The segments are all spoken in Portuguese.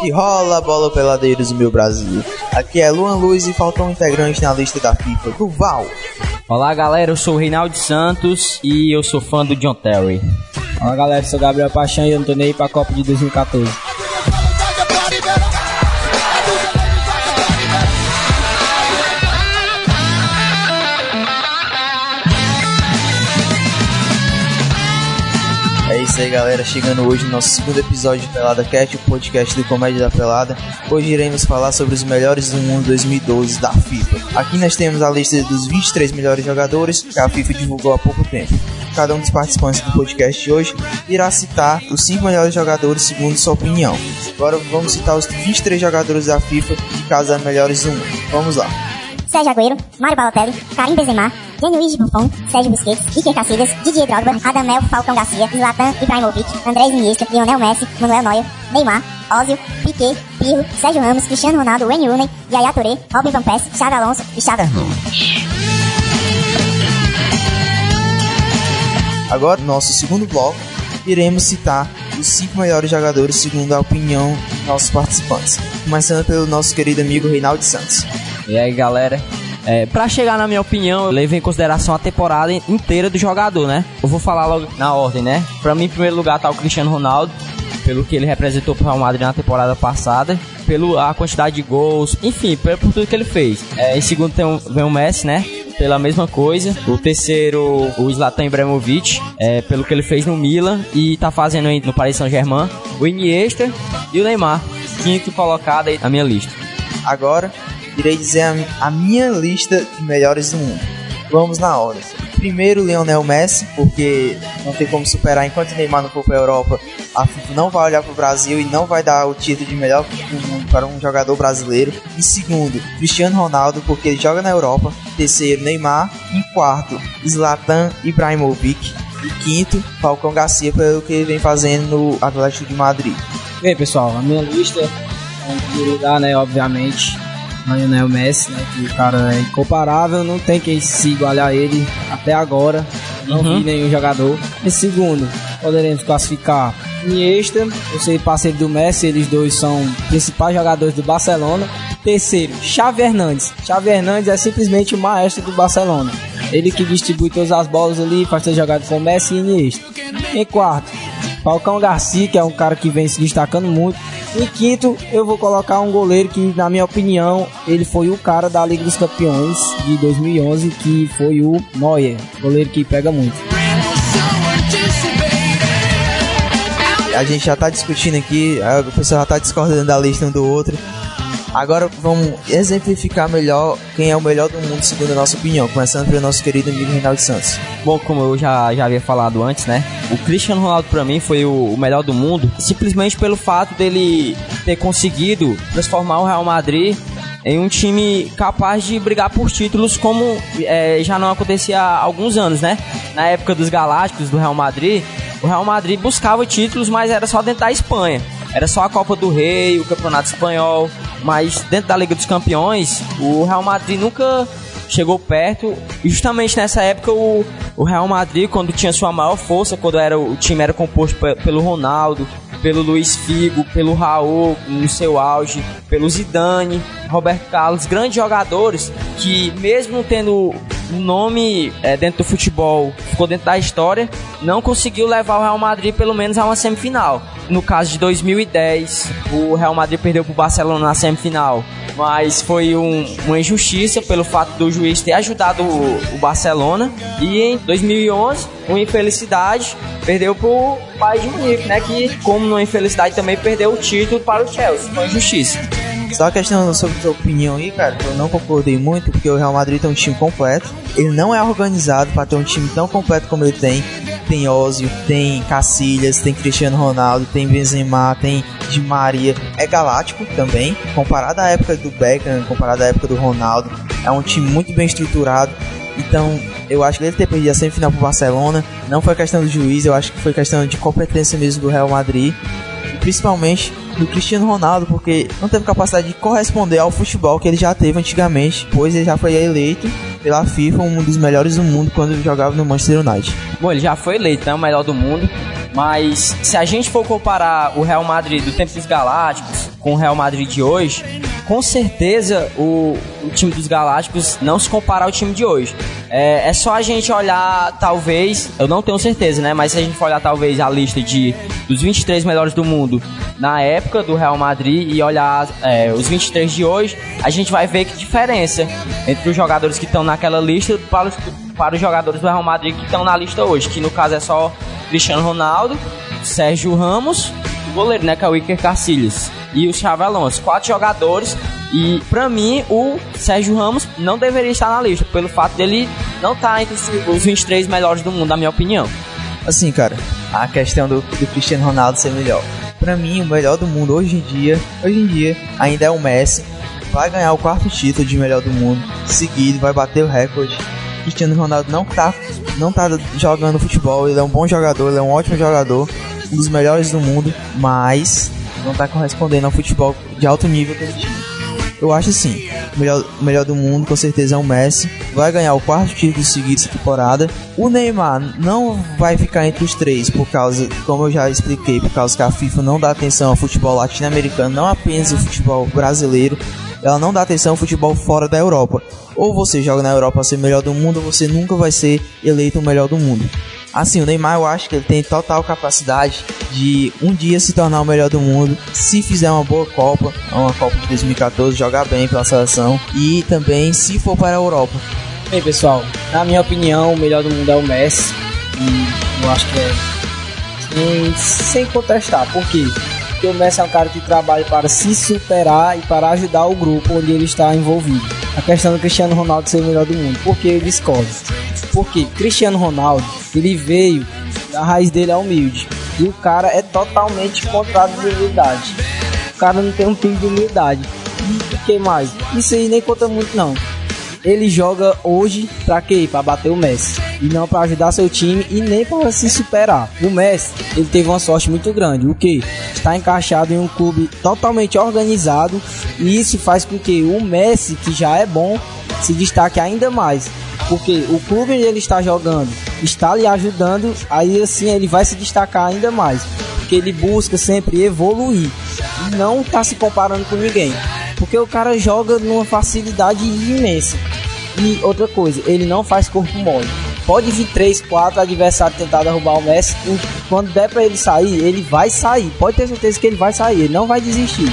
Que rola bola peladeiros do meu Brasil. Aqui é Luan Luz e faltou um integrante na lista da FIFA, Duval. Olá galera, eu sou o Reinaldo Santos e eu sou fã do John Terry. Olá galera, eu sou Gabriel Paixão e eu não tô nem aí pra Copa de 2014. Isso aí, galera. Chegando hoje no nosso segundo episódio de Pelada Cat, o podcast do Comédia da Pelada. Hoje iremos falar sobre os melhores do mundo 2012 da FIFA. Aqui nós temos a lista dos 23 melhores jogadores que a FIFA divulgou há pouco tempo. Cada um dos participantes do podcast de hoje irá citar os 5 melhores jogadores segundo sua opinião. Agora vamos citar os 23 jogadores da FIFA de cada melhores do mundo. Vamos lá. Sérgio Agüero, Mário Balotelli, Karim Benzema, Gianluigi Buffon, Sérgio Busquets, Iker Casillas, Didier Drogba, Radamel Falcão Garcia, Zlatan Ibrahimovic, Andrés Iniesta, Lionel Messi, Manuel Neuer, Neymar, Ozil, Piquet, Pirlo, Sérgio Ramos, Cristiano Ronaldo, Wayne Rooney, Yaya Touré, Robin Van Persie, Xabi Alonso e Hernandes. Agora, no nosso segundo bloco, iremos citar os 5 melhores jogadores segundo a opinião dos nossos participantes. Começando pelo nosso querido amigo Reinaldo Santos. E aí galera, é, pra chegar na minha opinião, eu levei em consideração a temporada inteira do jogador, né? Eu vou falar logo na ordem, né? Pra mim, em primeiro lugar tá o Cristiano Ronaldo, pelo que ele representou pro Real Madrid na temporada passada, pela quantidade de gols, enfim, por, por tudo que ele fez. É, em segundo tem vem o Messi, né? Pela mesma coisa. O terceiro, o Zlatan Ibrahimovic, é, pelo que ele fez no Milan e tá fazendo no Paris Saint-Germain. O Iniesta e o Neymar, quinto colocado aí na minha lista. Agora, irei dizer a, a minha lista de melhores do mundo. Vamos na ordem. Primeiro, Lionel Messi, porque não tem como superar enquanto Neymar não for para a Europa. A FIFA não vai olhar para o Brasil e não vai dar o título de melhor do mundo para um jogador brasileiro. Em segundo, Cristiano Ronaldo, porque ele joga na Europa. Terceiro, Neymar. Em quarto, Zlatan Ibrahimovic. E quinto, Falcão Garcia, pelo que ele vem fazendo no Atlético de Madrid. E aí pessoal, a minha lista, em primeiro lugar, né, obviamente, Lionel Messi, né, que o cara é incomparável, não tem quem se igualar a ele até agora, não Uhum. vi nenhum jogador. Em segundo, poderemos classificar Iniesta, eu sei parceiro do Messi, eles dois são principais jogadores do Barcelona. Terceiro, Xavi Hernandes. Xavi Hernandes é simplesmente o maestro do Barcelona. Ele que distribui todas as bolas ali, faz ter jogado com Messi e Iniesta. Em quarto, Falcão Garcia, que é um cara que vem se destacando muito. Em quinto, eu vou colocar um goleiro que, na minha opinião, ele foi o cara da Liga dos Campeões de 2011, que foi o Neuer, goleiro que pega muito. A gente já tá discutindo aqui, a- o pessoal já tá discordando da lista um do outro. Agora vamos exemplificar melhor quem é o melhor do mundo segundo a nossa opinião, começando pelo nosso querido amigo Reinaldo Santos. Bom, como eu já, já havia falado antes, né? O Cristiano Ronaldo pra mim foi o, o melhor do mundo, simplesmente pelo fato dele ter conseguido transformar o Real Madrid em um time capaz de brigar por títulos como é, já não acontecia há alguns anos, né? Na época dos Galácticos do Real Madrid, o Real Madrid buscava títulos, mas era só dentro da Espanha. Era só a Copa do Rei, o Campeonato Espanhol, mas dentro da Liga dos Campeões, o Real Madrid nunca chegou perto. E justamente nessa época o, o Real Madrid, quando tinha sua maior força, quando era o time era composto pe- pelo Ronaldo, pelo Luiz Figo, pelo Raul no seu auge, pelo Zidane, Roberto Carlos, grandes jogadores que mesmo tendo nome é, dentro do futebol, ficou dentro da história, não conseguiu levar o Real Madrid pelo menos a uma semifinal. No caso de 2010, o Real Madrid perdeu para o Barcelona na semifinal, mas foi um- uma injustiça pelo fato do juiz ter ajudado o, o Barcelona. E em 2011, uma infelicidade, perdeu para o Bayern de Munique, né? Que, como uma infelicidade, também perdeu o título para o Chelsea. Foi injustiça. Só a questão sobre sua opinião aí, cara, que eu não concordei muito, porque o Real Madrid tem um time completo. Ele não é organizado para ter um time tão completo como ele tem. Tem Ozil, tem Cacilhas, tem Cristiano Ronaldo, tem Benzema, tem Di Maria. É galáctico também, comparado à época do Beckham, comparado à época do Ronaldo. É um time muito bem estruturado. Então, eu acho que ele ter perdido a semifinal pro Barcelona não foi questão do juiz, eu acho que foi questão de competência mesmo do Real Madrid. Principalmente do Cristiano Ronaldo, porque não teve capacidade de corresponder ao futebol que ele já teve antigamente, pois ele já foi eleito pela FIFA um dos melhores do mundo quando jogava no Manchester United. Bom, ele já foi eleito, né, o melhor do mundo. Mas se a gente for comparar o Real Madrid do tempo dos Galácticos com o Real Madrid de hoje, com certeza o, o time dos Galácticos não se compara ao time de hoje. É, é, só a gente olhar, talvez, eu não tenho certeza, né? Mas se a gente for olhar, talvez, a lista de dos 23 melhores do mundo na época do Real Madrid e olhar é, os 23 de hoje, a gente vai ver que diferença entre os jogadores que estão naquela lista para os, para os jogadores do Real Madrid que estão na lista hoje, que no caso é só Cristiano Ronaldo, Sérgio Ramos, o goleiro, né, que é o Iker Casillas, e o Xavi Alonso. Quatro jogadores e para mim o Sérgio Ramos não deveria estar na lista, pelo fato dele não estar tá entre os 23 melhores do mundo, na minha opinião. Assim, cara, a questão do, do Cristiano Ronaldo ser melhor. Para mim, o melhor do mundo hoje em dia, hoje em dia, ainda é o Messi. Vai ganhar o quarto título de melhor do mundo seguido, vai bater o recorde. Cristiano Ronaldo não tá não tá jogando futebol, ele é um bom jogador, ele é um ótimo jogador, um dos melhores do mundo, mas não tá correspondendo ao futebol de alto nível que ele tinha. Eu acho assim, o melhor, melhor do mundo com certeza é o Messi. Vai ganhar o quarto título seguido essa temporada. O Neymar não vai ficar entre os três por causa, como eu já expliquei, por causa que a FIFA não dá atenção ao futebol latino-americano, não apenas o futebol brasileiro. Ela não dá atenção ao futebol fora da Europa. Ou você joga na Europa a ser melhor do mundo, ou você nunca vai ser eleito o melhor do mundo. Assim, o Neymar eu acho que ele tem total capacidade de um dia se tornar o melhor do mundo, se fizer uma boa Copa, uma Copa de 2014, jogar bem pela seleção e também se for para a Europa. Bem, pessoal, na minha opinião, o melhor do mundo é o Messi e eu acho que é sem, sem contestar, por quê? Porque o Messi é um cara que trabalha para se superar e para ajudar o grupo onde ele está envolvido. A questão do Cristiano Ronaldo ser o melhor do mundo, por que eu discordo? Porque Cristiano Ronaldo, ele veio, a raiz dele é humilde. E o cara é totalmente contrário de humildade. O cara não tem um pingo de humildade. O que mais? Isso aí nem conta muito não. Ele joga hoje pra quê? Pra bater o Messi. E não para ajudar seu time e nem para se superar. O Messi, ele teve uma sorte muito grande. O que? Está encaixado em um clube totalmente organizado. E isso faz com que o Messi, que já é bom, se destaque ainda mais porque o clube onde ele está jogando está lhe ajudando, aí assim ele vai se destacar ainda mais, porque ele busca sempre evoluir e não está se comparando com ninguém, porque o cara joga numa facilidade imensa. E outra coisa, ele não faz corpo mole. Pode vir 3, 4 adversários tentar derrubar o Messi. Quando der para ele sair, ele vai sair. Pode ter certeza que ele vai sair. Ele não vai desistir.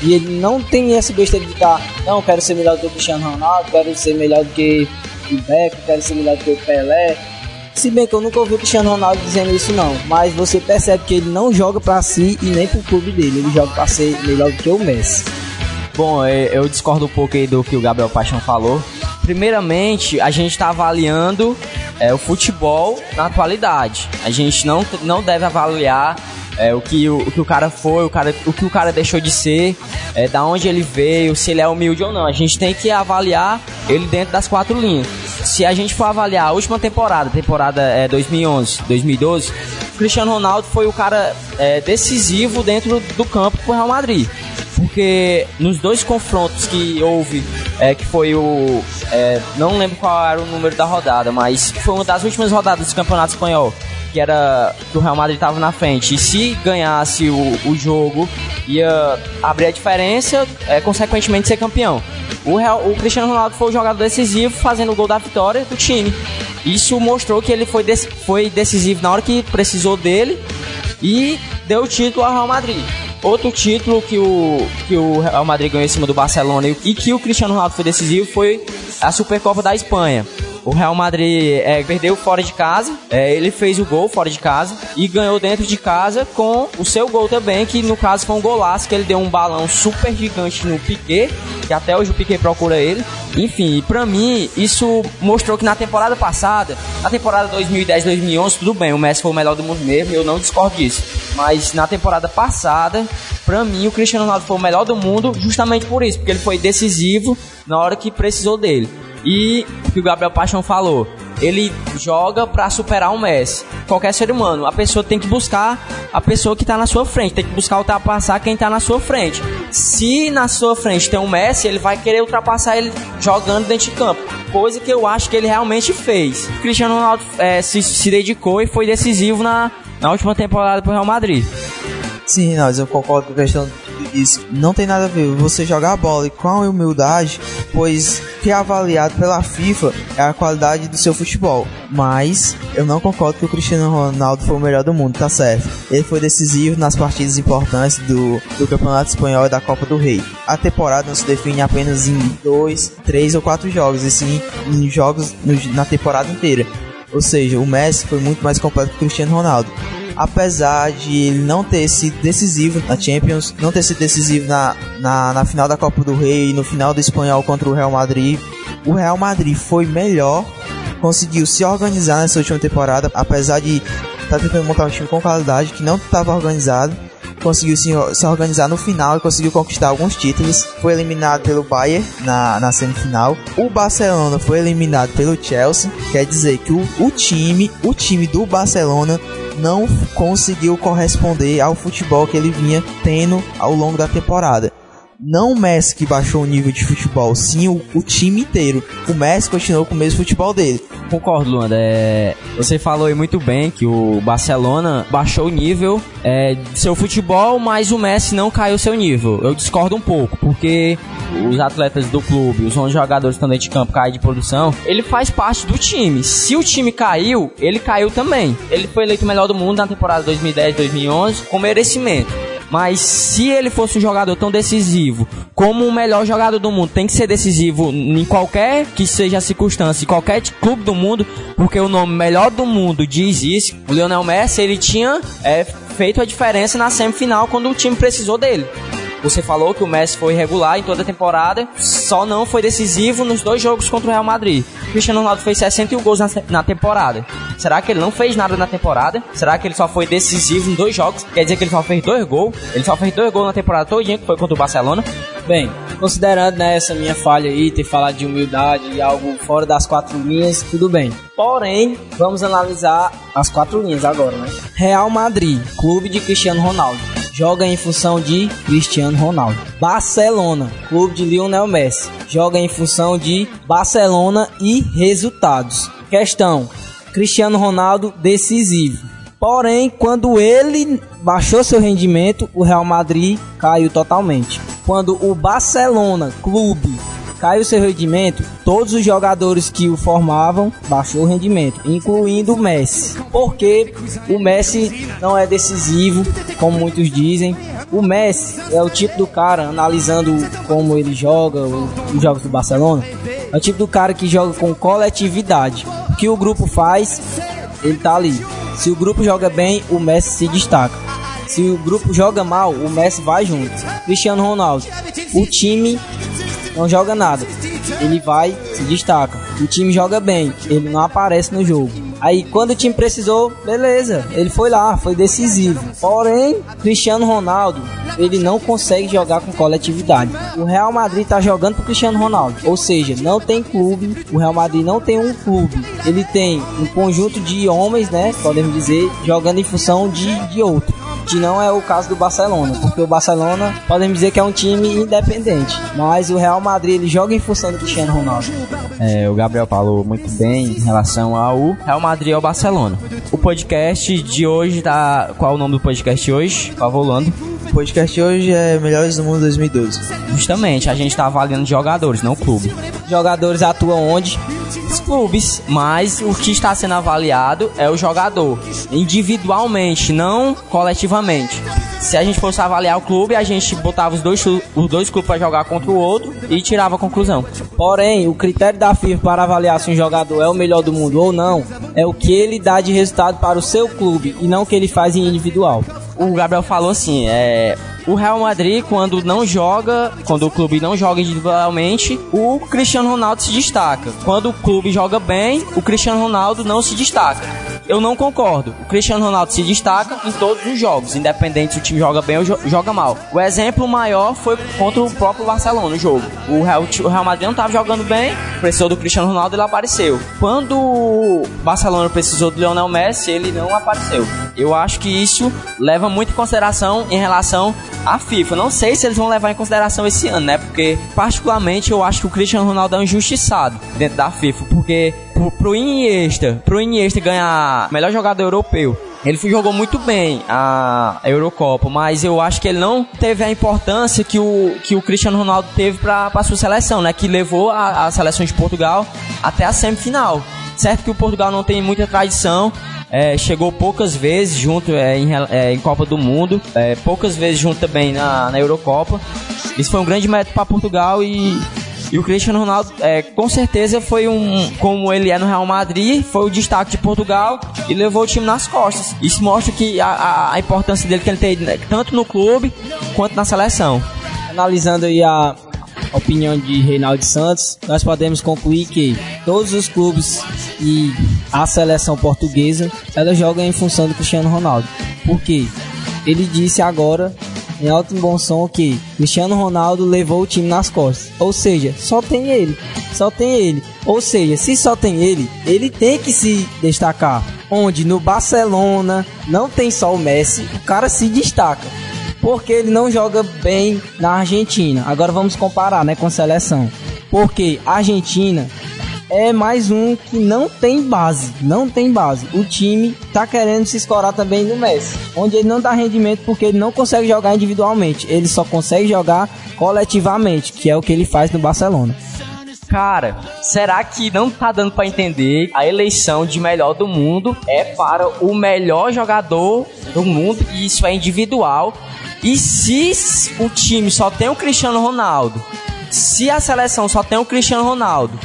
E ele não tem essa besteira de ficar, não, quero ser melhor do que o Cristiano Ronaldo, quero ser melhor do que o Beck, quero ser melhor do que o Pelé. Se bem que eu nunca ouvi o Cristiano Ronaldo dizendo isso não, mas você percebe que ele não joga para si e nem pro clube dele, ele joga para ser melhor do que o Messi. Bom, eu discordo um pouco aí do que o Gabriel Paixão falou. Primeiramente, a gente está avaliando é, o futebol na atualidade. A gente não, não deve avaliar é, o, que o, o, que o cara foi, o, cara, o que o cara deixou de ser, é, da onde ele veio, se ele é humilde ou não. A gente tem que avaliar ele dentro das quatro linhas. Se a gente for avaliar a última temporada, temporada é, 2011, 2012, o Cristiano Ronaldo foi o cara é, decisivo dentro do campo pro Real Madrid. Porque nos dois confrontos que houve, é, que foi o. É, não lembro qual era o número da rodada, mas foi uma das últimas rodadas do Campeonato Espanhol que era que o Real Madrid estava na frente. E se ganhasse o, o jogo, ia abrir a diferença, é, consequentemente ser campeão. O, Real, o Cristiano Ronaldo foi o jogador decisivo, fazendo o gol da vitória do time. Isso mostrou que ele foi, foi decisivo na hora que precisou dele e deu o título ao Real Madrid. Outro título que o, que o Real Madrid ganhou em cima do Barcelona e que o Cristiano Ronaldo foi decisivo foi a Supercopa da Espanha. O Real Madrid é, perdeu fora de casa, é, ele fez o gol fora de casa e ganhou dentro de casa com o seu gol também, que no caso foi um golaço, que ele deu um balão super gigante no Piquet, que até hoje o Piquet procura ele. Enfim, para mim, isso mostrou que na temporada passada, na temporada 2010-2011, tudo bem, o Messi foi o melhor do mundo mesmo, eu não discordo disso. Mas na temporada passada, para mim, o Cristiano Ronaldo foi o melhor do mundo justamente por isso, porque ele foi decisivo na hora que precisou dele. E o que o Gabriel Paixão falou, ele joga para superar o Messi. Qualquer ser humano, a pessoa tem que buscar a pessoa que tá na sua frente, tem que buscar ultrapassar quem tá na sua frente. Se na sua frente tem um Messi, ele vai querer ultrapassar ele jogando dentro de campo, coisa que eu acho que ele realmente fez. O Cristiano Ronaldo é, se, se dedicou e foi decisivo na, na última temporada pro Real Madrid. Sim, Rinaldo, eu concordo com a questão isso. Não tem nada a ver você jogar a bola e com a humildade, pois que é avaliado pela FIFA é a qualidade do seu futebol. Mas eu não concordo que o Cristiano Ronaldo foi o melhor do mundo, tá certo? Ele foi decisivo nas partidas importantes do, do Campeonato Espanhol e da Copa do Rei. A temporada não se define apenas em dois, três ou quatro jogos, e sim em jogos na temporada inteira. Ou seja, o Messi foi muito mais completo que o Cristiano Ronaldo apesar de ele não ter sido decisivo na Champions, não ter sido decisivo na, na, na final da Copa do Rei e no final do Espanhol contra o Real Madrid, o Real Madrid foi melhor, conseguiu se organizar nessa última temporada, apesar de estar tá tentando montar um time com qualidade que não estava organizado conseguiu se, se, organizar no final e conseguiu conquistar alguns títulos. Foi eliminado pelo Bayern na, na semifinal. O Barcelona foi eliminado pelo Chelsea. Quer dizer que o, o time, o time do Barcelona não conseguiu corresponder ao futebol que ele vinha tendo ao longo da temporada. Não o Messi que baixou o nível de futebol, sim o, o time inteiro. O Messi continuou com o mesmo futebol dele. Concordo, Luanda. É, você falou aí muito bem que o Barcelona baixou o nível é, de seu futebol, mas o Messi não caiu seu nível. Eu discordo um pouco, porque os atletas do clube, os 11 jogadores que estão de campo caem de produção, ele faz parte do time. Se o time caiu, ele caiu também. Ele foi eleito o melhor do mundo na temporada 2010-2011 com merecimento. Mas se ele fosse um jogador tão decisivo como o melhor jogador do mundo, tem que ser decisivo em qualquer que seja a circunstância, em qualquer clube do mundo, porque o nome melhor do mundo diz isso. O Lionel Messi, ele tinha é, feito a diferença na semifinal quando o time precisou dele. Você falou que o Messi foi regular em toda a temporada, só não foi decisivo nos dois jogos contra o Real Madrid. O Cristiano Ronaldo fez 61 gols na, na temporada. Será que ele não fez nada na temporada? Será que ele só foi decisivo em dois jogos? Quer dizer que ele só fez dois gols? Ele só fez dois gols na temporada todinha, que foi contra o Barcelona? Bem, considerando né, essa minha falha aí, ter falado de humildade e algo fora das quatro linhas, tudo bem. Porém, vamos analisar as quatro linhas agora, né? Real Madrid, clube de Cristiano Ronaldo joga em função de Cristiano Ronaldo. Barcelona, clube de Lionel Messi, joga em função de Barcelona e resultados. Questão: Cristiano Ronaldo decisivo. Porém, quando ele baixou seu rendimento, o Real Madrid caiu totalmente. Quando o Barcelona, clube, caiu seu rendimento, todos os jogadores que o formavam baixou o rendimento, incluindo o Messi. Porque o Messi não é decisivo, como muitos dizem. O Messi é o tipo do cara, analisando como ele joga, os jogos do Barcelona, é o tipo do cara que joga com coletividade. O que o grupo faz, ele tá ali. Se o grupo joga bem, o Messi se destaca. Se o grupo joga mal, o Messi vai junto. Cristiano Ronaldo, o time não joga nada. Ele vai, se destaca. O time joga bem, ele não aparece no jogo. Aí quando o time precisou, beleza, ele foi lá, foi decisivo. Porém, Cristiano Ronaldo, ele não consegue jogar com coletividade. O Real Madrid tá jogando pro Cristiano Ronaldo, ou seja, não tem clube. O Real Madrid não tem um clube. Ele tem um conjunto de homens, né, podemos dizer, jogando em função de, de outro que não é o caso do Barcelona, porque o Barcelona podemos dizer que é um time independente, mas o Real Madrid ele joga em função do Cristiano Ronaldo. É, o Gabriel falou muito bem em relação ao Real Madrid e ao Barcelona. O podcast de hoje tá. Qual é o nome do podcast de hoje? Por favor, Lando. O podcast de hoje é Melhores do Mundo 2012. Justamente, a gente tá avaliando jogadores, não clube. Jogadores atuam onde? Os clubes, mas o que está sendo avaliado é o jogador, individualmente, não coletivamente. Se a gente fosse avaliar o clube, a gente botava os dois, os dois clubes para jogar contra o outro e tirava a conclusão. Porém, o critério da FIFA para avaliar se um jogador é o melhor do mundo ou não é o que ele dá de resultado para o seu clube e não o que ele faz em individual. O Gabriel falou assim, é, o Real Madrid, quando não joga, quando o clube não joga individualmente, o Cristiano Ronaldo se destaca. Quando o clube joga bem, o Cristiano Ronaldo não se destaca. Eu não concordo. O Cristiano Ronaldo se destaca em todos os jogos, independente se o time joga bem ou joga mal. O exemplo maior foi contra o próprio Barcelona no jogo. O Real, o Real Madrid não estava jogando bem, precisou do Cristiano Ronaldo, ele apareceu. Quando o Barcelona precisou do Lionel Messi, ele não apareceu. Eu acho que isso leva muito em consideração em relação à FIFA. Não sei se eles vão levar em consideração esse ano, né? Porque, particularmente, eu acho que o Cristiano Ronaldo é um injustiçado dentro da FIFA. Porque pro, Iniesta, pro Iniesta ganhar melhor jogador europeu, ele jogou muito bem a Eurocopa, mas eu acho que ele não teve a importância que o, que o Cristiano Ronaldo teve para a sua seleção, né? Que levou a, a seleção de Portugal até a semifinal. Certo que o Portugal não tem muita tradição, é, chegou poucas vezes junto é, em, é, em, Copa do Mundo, é, poucas vezes junto também na, na Eurocopa. Isso foi um grande mérito para Portugal e, e o Cristiano Ronaldo, é, com certeza, foi um, como ele é no Real Madrid, foi o destaque de Portugal e levou o time nas costas. Isso mostra que a, a, importância dele que ele tem né, tanto no clube quanto na seleção. Analisando aí a, opinião de Reinaldo Santos, nós podemos concluir que todos os clubes e a seleção portuguesa, ela joga em função do Cristiano Ronaldo. Por quê? Ele disse agora em alto e bom som que Cristiano Ronaldo levou o time nas costas. Ou seja, só tem ele. Só tem ele. Ou seja, se só tem ele, ele tem que se destacar. Onde no Barcelona não tem só o Messi, o cara se destaca porque ele não joga bem na Argentina. Agora vamos comparar, né, com a seleção. Porque a Argentina é mais um que não tem base, não tem base. O time tá querendo se escorar também no Messi, onde ele não dá rendimento porque ele não consegue jogar individualmente, ele só consegue jogar coletivamente, que é o que ele faz no Barcelona. Cara, será que não tá dando para entender a eleição de melhor do mundo é para o melhor jogador do mundo e isso é individual e se o time só tem o Cristiano Ronaldo, se a seleção só tem o Cristiano Ronaldo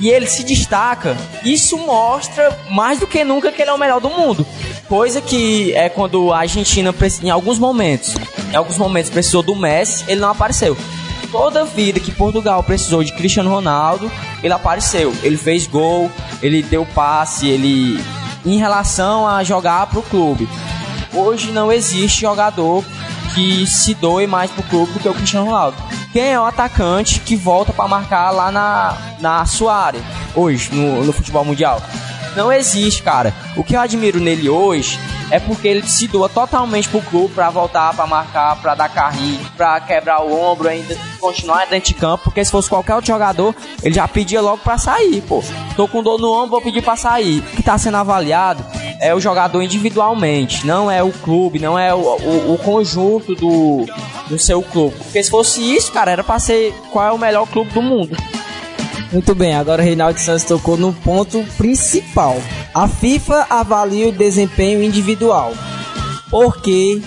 e ele se destaca, isso mostra mais do que nunca que ele é o melhor do mundo. Coisa que é quando a Argentina, em alguns momentos, em alguns momentos precisou do Messi, ele não apareceu. Toda vida que Portugal precisou de Cristiano Ronaldo, ele apareceu. Ele fez gol, ele deu passe, ele em relação a jogar pro clube. Hoje não existe jogador que se doe mais pro clube do que o Cristiano Ronaldo. Quem é o atacante que volta para marcar lá na, na sua área, hoje, no, no futebol mundial? Não existe, cara. O que eu admiro nele hoje é porque ele se doa totalmente pro clube para voltar, para marcar, para dar carrinho, para quebrar o ombro, ainda continuar dentro de campo, porque se fosse qualquer outro jogador, ele já pedia logo para sair, pô. Tô com dor no ombro, vou pedir para sair. O que tá sendo avaliado é o jogador individualmente, não é o clube, não é o, o, o conjunto do, do seu clube. Porque se fosse isso, cara, era pra ser qual é o melhor clube do mundo. Muito bem, agora o Reinaldo Santos tocou no ponto principal. A FIFA avalia o desempenho individual. Porque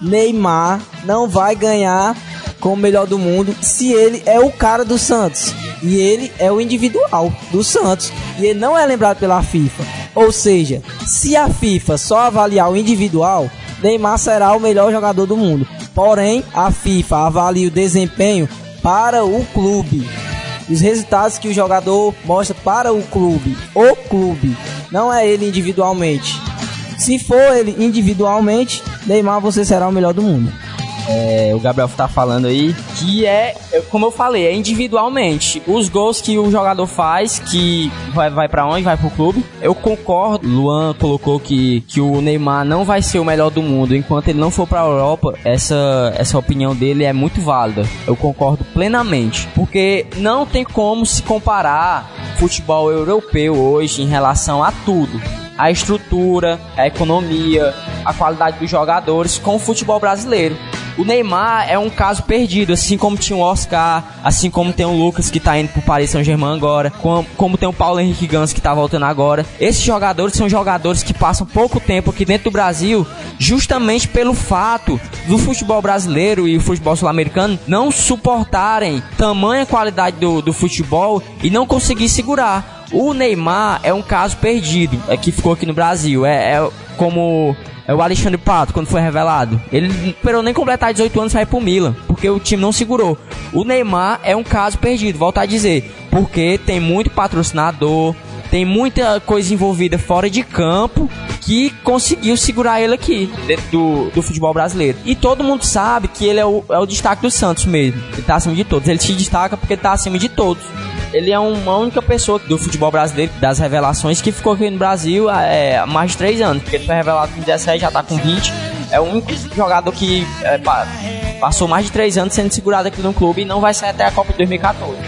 Neymar não vai ganhar como melhor do mundo se ele é o cara do Santos. E ele é o individual do Santos. E ele não é lembrado pela FIFA. Ou seja, se a FIFA só avaliar o individual, Neymar será o melhor jogador do mundo. Porém, a FIFA avalia o desempenho para o clube. Os resultados que o jogador mostra para o clube. O clube. Não é ele individualmente. Se for ele individualmente, Neymar você será o melhor do mundo é, o Gabriel tá falando aí, que é, como eu falei, é individualmente. Os gols que o jogador faz, que vai, vai para onde? Vai pro clube. Eu concordo, Luan colocou que, que o Neymar não vai ser o melhor do mundo enquanto ele não for pra Europa. Essa, essa opinião dele é muito válida. Eu concordo plenamente. Porque não tem como se comparar futebol europeu hoje em relação a tudo a estrutura, a economia, a qualidade dos jogadores com o futebol brasileiro. O Neymar é um caso perdido, assim como tinha o Oscar, assim como tem o Lucas que tá indo pro Paris Saint-Germain agora, como, como tem o Paulo Henrique Gans que tá voltando agora. Esses jogadores são jogadores que passam pouco tempo aqui dentro do Brasil, justamente pelo fato do futebol brasileiro e o futebol sul-americano não suportarem tamanha qualidade do, do futebol e não conseguir segurar. O Neymar é um caso perdido, é que ficou aqui no Brasil. É, é como é o Alexandre Pato, quando foi revelado. Ele esperou nem completar 18 anos para ir pro Milan, porque o time não segurou. O Neymar é um caso perdido, volto a dizer, porque tem muito patrocinador, tem muita coisa envolvida fora de campo que conseguiu segurar ele aqui, dentro do, do futebol brasileiro. E todo mundo sabe que ele é o, é o destaque do Santos mesmo. Ele tá acima de todos. Ele se destaca porque tá acima de todos. Ele é uma única pessoa do futebol brasileiro, das revelações, que ficou aqui no Brasil é, há mais de 3 anos. Porque ele foi revelado com 17, já tá com 20. É o único jogador que é, passou mais de 3 anos sendo segurado aqui no clube e não vai sair até a Copa de 2014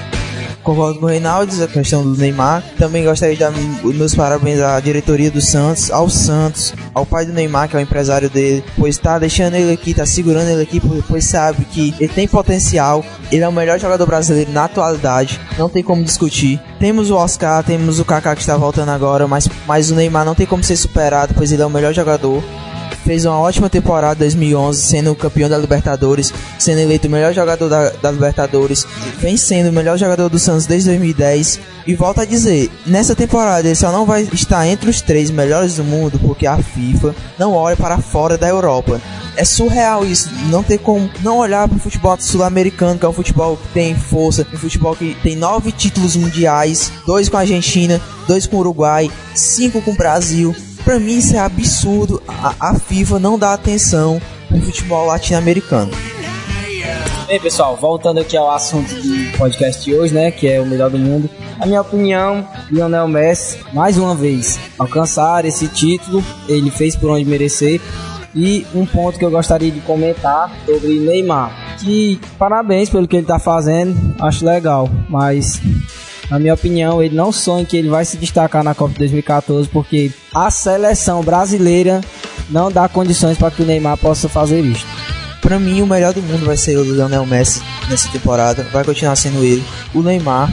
concordo com o Reinaldo, a questão do Neymar. Também gostaria de dar meus parabéns à diretoria do Santos, ao Santos, ao pai do Neymar, que é o empresário dele, pois está deixando ele aqui, está segurando ele aqui, pois sabe que ele tem potencial, ele é o melhor jogador brasileiro na atualidade, não tem como discutir. Temos o Oscar, temos o Kaká que está voltando agora, mas, mas o Neymar não tem como ser superado, pois ele é o melhor jogador fez uma ótima temporada 2011, sendo campeão da Libertadores, sendo eleito o melhor jogador da, da Libertadores, vem sendo o melhor jogador do Santos desde 2010. E volta a dizer, nessa temporada ele só não vai estar entre os três melhores do mundo porque a FIFA não olha para fora da Europa. É surreal isso, não ter como não olhar para o futebol sul-americano, que é um futebol que tem força, um futebol que tem nove títulos mundiais, dois com a Argentina, dois com o Uruguai, cinco com o Brasil, Pra mim isso é absurdo. A, a FIFA não dá atenção pro futebol latino-americano. Bem, pessoal, voltando aqui ao assunto do podcast de hoje, né, que é o melhor do mundo. A minha opinião, Lionel Messi, mais uma vez, alcançar esse título, ele fez por onde merecer. E um ponto que eu gostaria de comentar sobre Neymar, que parabéns pelo que ele está fazendo, acho legal, mas na minha opinião, ele não sonha que ele vai se destacar na Copa 2014, porque a seleção brasileira não dá condições para que o Neymar possa fazer isso. Para mim, o melhor do mundo vai ser o Lionel Messi nessa temporada, vai continuar sendo ele. O Neymar,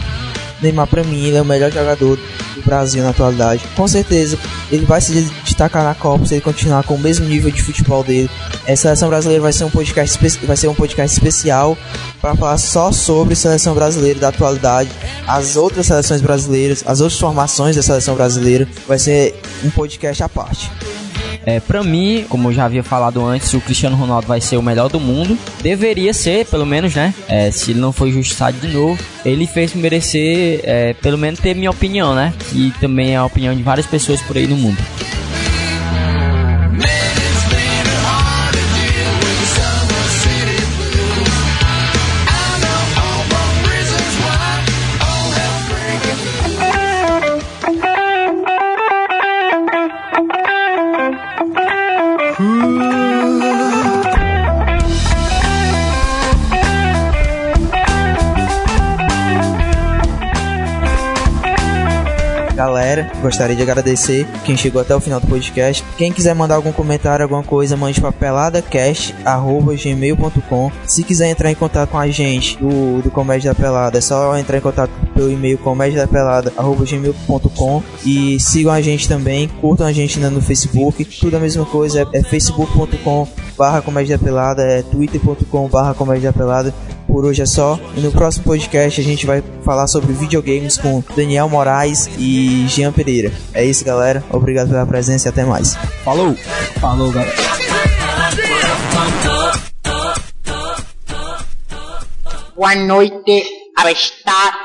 Neymar para mim, ele é o melhor jogador do Brasil na atualidade. Com certeza, ele vai se destacar na Copa se ele continuar com o mesmo nível de futebol dele. A seleção brasileira vai ser um podcast, vai ser um podcast especial para falar só sobre a seleção brasileira da atualidade, as outras seleções brasileiras, as outras formações da seleção brasileira. Vai ser um podcast à parte. É, para mim, como eu já havia falado antes, o Cristiano Ronaldo vai ser o melhor do mundo. Deveria ser, pelo menos, né? É, se ele não foi justiçado de novo, ele fez merecer, é, pelo menos, ter minha opinião, né? E também a opinião de várias pessoas por aí no mundo. Galera. Gostaria de agradecer quem chegou até o final do podcast. Quem quiser mandar algum comentário, alguma coisa, mande para peladacast.gmail.com. Se quiser entrar em contato com a gente do, do Comédia da Pelada, é só entrar em contato pelo e-mail comédiadapelada.gmail.com e sigam a gente também, curtam a gente no Facebook, tudo a mesma coisa, é, é facebook.com barra comédia pelada, é twitter.com barra comédia pelada por hoje é só. E no próximo podcast a gente vai falar sobre videogames com Daniel Moraes e Jean Pereira. É isso, galera. Obrigado pela presença e até mais. Falou! Falou, galera. Boa noite, abestado.